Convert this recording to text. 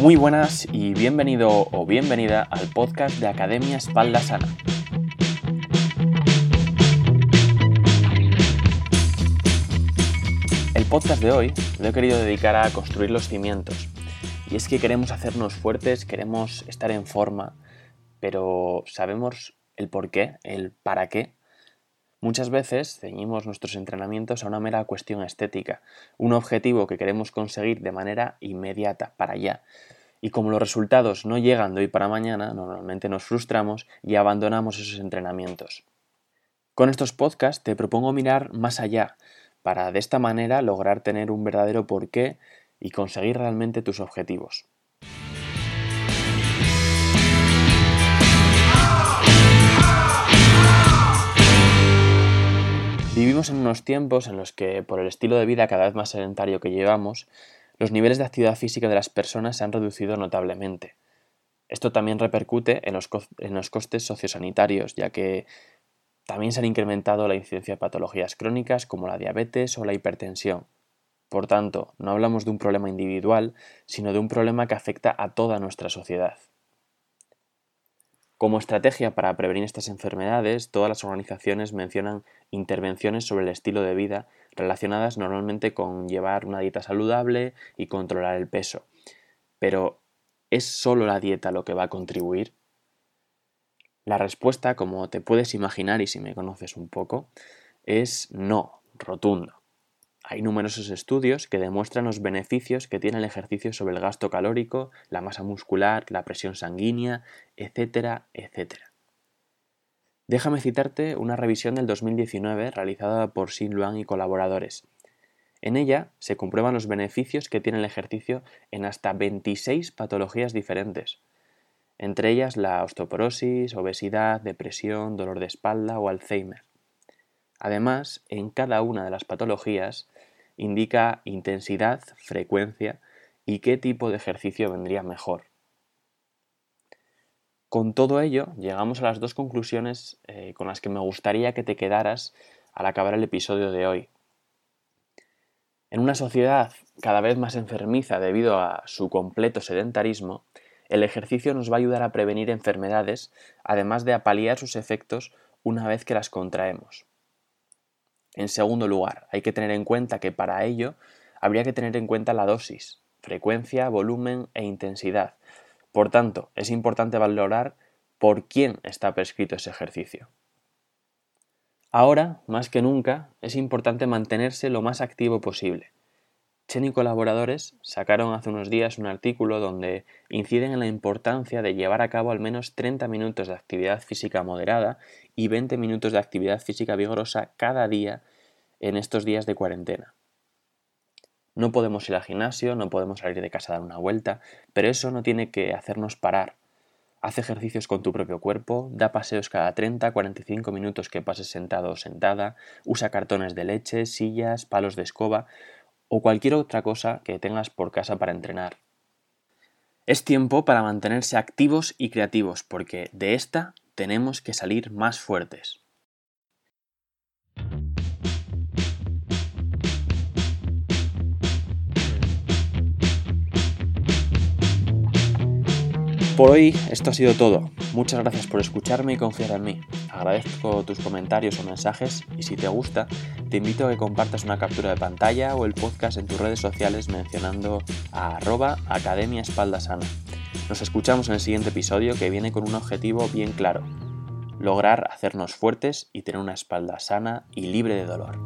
Muy buenas y bienvenido o bienvenida al podcast de Academia Espalda Sana. El podcast de hoy lo he querido dedicar a construir los cimientos. Y es que queremos hacernos fuertes, queremos estar en forma, pero ¿sabemos el por qué, el para qué? Muchas veces ceñimos nuestros entrenamientos a una mera cuestión estética, un objetivo que queremos conseguir de manera inmediata, para allá. Y como los resultados no llegan de hoy para mañana, normalmente nos frustramos y abandonamos esos entrenamientos. Con estos podcasts te propongo mirar más allá, para de esta manera lograr tener un verdadero porqué y conseguir realmente tus objetivos. Vivimos en unos tiempos en los que, por el estilo de vida cada vez más sedentario que llevamos, los niveles de actividad física de las personas se han reducido notablemente. Esto también repercute en los, en los costes sociosanitarios, ya que también se han incrementado la incidencia de patologías crónicas como la diabetes o la hipertensión. Por tanto, no hablamos de un problema individual, sino de un problema que afecta a toda nuestra sociedad. Como estrategia para prevenir estas enfermedades, todas las organizaciones mencionan intervenciones sobre el estilo de vida relacionadas normalmente con llevar una dieta saludable y controlar el peso. Pero, ¿es solo la dieta lo que va a contribuir? La respuesta, como te puedes imaginar y si me conoces un poco, es no, rotundo. Hay numerosos estudios que demuestran los beneficios que tiene el ejercicio sobre el gasto calórico, la masa muscular, la presión sanguínea, etcétera, etcétera. Déjame citarte una revisión del 2019 realizada por Xin Luan y colaboradores. En ella se comprueban los beneficios que tiene el ejercicio en hasta 26 patologías diferentes, entre ellas la osteoporosis, obesidad, depresión, dolor de espalda o Alzheimer. Además, en cada una de las patologías indica intensidad, frecuencia y qué tipo de ejercicio vendría mejor. Con todo ello, llegamos a las dos conclusiones eh, con las que me gustaría que te quedaras al acabar el episodio de hoy. En una sociedad cada vez más enfermiza debido a su completo sedentarismo, el ejercicio nos va a ayudar a prevenir enfermedades, además de a paliar sus efectos una vez que las contraemos. En segundo lugar, hay que tener en cuenta que para ello habría que tener en cuenta la dosis, frecuencia, volumen e intensidad. Por tanto, es importante valorar por quién está prescrito ese ejercicio. Ahora, más que nunca, es importante mantenerse lo más activo posible. Chen y colaboradores sacaron hace unos días un artículo donde inciden en la importancia de llevar a cabo al menos 30 minutos de actividad física moderada y 20 minutos de actividad física vigorosa cada día en estos días de cuarentena. No podemos ir al gimnasio, no podemos salir de casa a dar una vuelta, pero eso no tiene que hacernos parar. Haz ejercicios con tu propio cuerpo, da paseos cada 30-45 minutos que pases sentado o sentada, usa cartones de leche, sillas, palos de escoba, o cualquier otra cosa que tengas por casa para entrenar. Es tiempo para mantenerse activos y creativos porque de esta tenemos que salir más fuertes. Por hoy esto ha sido todo. Muchas gracias por escucharme y confiar en mí. Agradezco tus comentarios o mensajes y si te gusta, te invito a que compartas una captura de pantalla o el podcast en tus redes sociales mencionando a arroba Academia Espalda Sana. Nos escuchamos en el siguiente episodio que viene con un objetivo bien claro. Lograr hacernos fuertes y tener una espalda sana y libre de dolor.